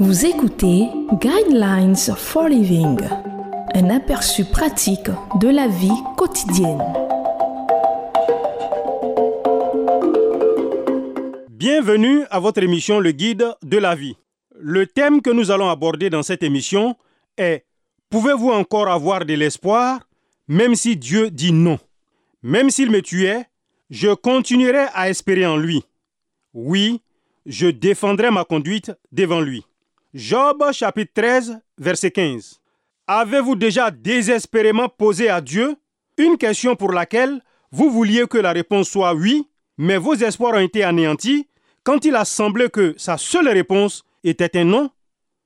Vous écoutez Guidelines for Living, un aperçu pratique de la vie quotidienne. Bienvenue à votre émission Le Guide de la vie. Le thème que nous allons aborder dans cette émission est Pouvez-vous encore avoir de l'espoir même si Dieu dit non? Même s'il me tuait, je continuerai à espérer en lui. Oui, je défendrai ma conduite devant lui. Job chapitre 13, verset 15. Avez-vous déjà désespérément posé à Dieu une question pour laquelle vous vouliez que la réponse soit oui, mais vos espoirs ont été anéantis quand il a semblé que sa seule réponse était un non?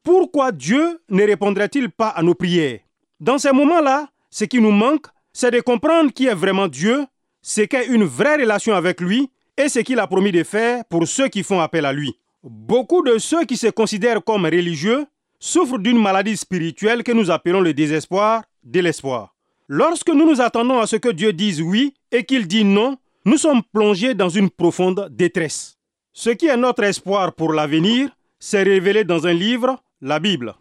Pourquoi Dieu ne répondrait-il pas à nos prières? Dans ces moments-là, ce qui nous manque, c'est de comprendre qui est vraiment Dieu, ce qu'est une vraie relation avec lui et ce qu'il a promis de faire pour ceux qui font appel à lui. Beaucoup de ceux qui se considèrent comme religieux souffrent d'une maladie spirituelle que nous appelons le désespoir de l'espoir. Lorsque nous nous attendons à ce que Dieu dise oui et qu'il dit non, nous sommes plongés dans une profonde détresse. Ce qui est notre espoir pour l'avenir s'est révélé dans un livre, la Bible.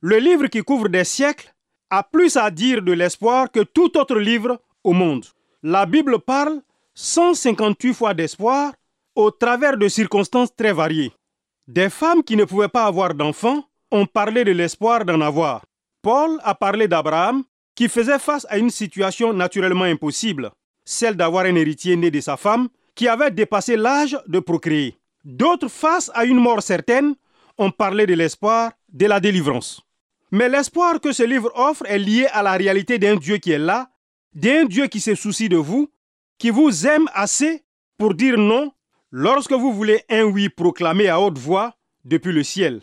Le livre qui couvre des siècles a plus à dire de l'espoir que tout autre livre au monde. La Bible parle 158 fois d'espoir au travers de circonstances très variées. Des femmes qui ne pouvaient pas avoir d'enfants ont parlé de l'espoir d'en avoir. Paul a parlé d'Abraham qui faisait face à une situation naturellement impossible, celle d'avoir un héritier né de sa femme qui avait dépassé l'âge de procréer. D'autres, face à une mort certaine, ont parlé de l'espoir de la délivrance. Mais l'espoir que ce livre offre est lié à la réalité d'un Dieu qui est là, d'un Dieu qui se soucie de vous, qui vous aime assez pour dire non lorsque vous voulez un oui proclamé à haute voix depuis le ciel.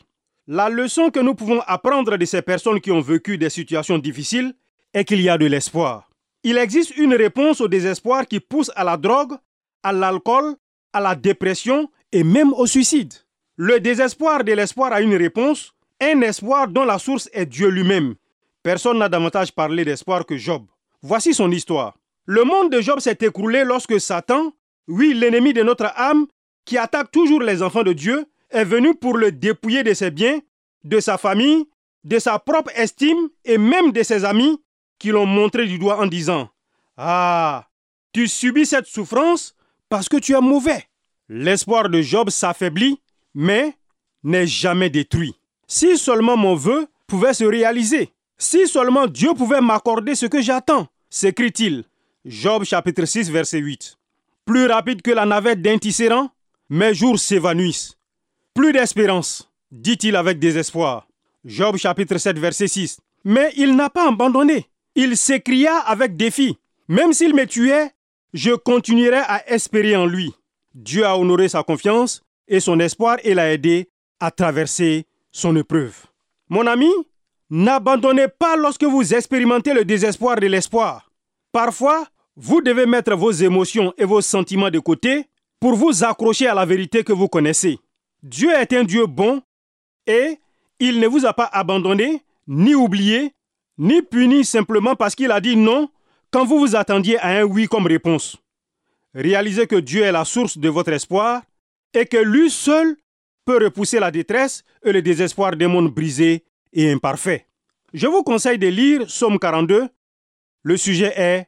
La leçon que nous pouvons apprendre de ces personnes qui ont vécu des situations difficiles est qu'il y a de l'espoir. Il existe une réponse au désespoir qui pousse à la drogue, à l'alcool, à la dépression et même au suicide. Le désespoir de l'espoir a une réponse, un espoir dont la source est Dieu lui-même. Personne n'a davantage parlé d'espoir que Job. Voici son histoire. Le monde de Job s'est écroulé lorsque Satan, oui, l'ennemi de notre âme, qui attaque toujours les enfants de Dieu, est venu pour le dépouiller de ses biens, de sa famille, de sa propre estime et même de ses amis qui l'ont montré du doigt en disant Ah, tu subis cette souffrance parce que tu es mauvais. L'espoir de Job s'affaiblit, mais n'est jamais détruit. Si seulement mon vœu pouvait se réaliser, si seulement Dieu pouvait m'accorder ce que j'attends, s'écrit-il. Job chapitre 6 verset 8. Plus rapide que la navette d'un tisserand, mes jours s'évanouissent. Plus d'espérance, dit-il avec désespoir. Job chapitre 7 verset 6. Mais il n'a pas abandonné. Il s'écria avec défi. Même s'il me tuait, je continuerai à espérer en lui. Dieu a honoré sa confiance et son espoir et l'a aidé à traverser son épreuve. Mon ami, n'abandonnez pas lorsque vous expérimentez le désespoir de l'espoir. Parfois, vous devez mettre vos émotions et vos sentiments de côté pour vous accrocher à la vérité que vous connaissez. Dieu est un Dieu bon et il ne vous a pas abandonné, ni oublié, ni puni simplement parce qu'il a dit non quand vous vous attendiez à un oui comme réponse. Réalisez que Dieu est la source de votre espoir et que lui seul peut repousser la détresse et le désespoir des mondes brisés et imparfaits. Je vous conseille de lire Somme 42. Le sujet est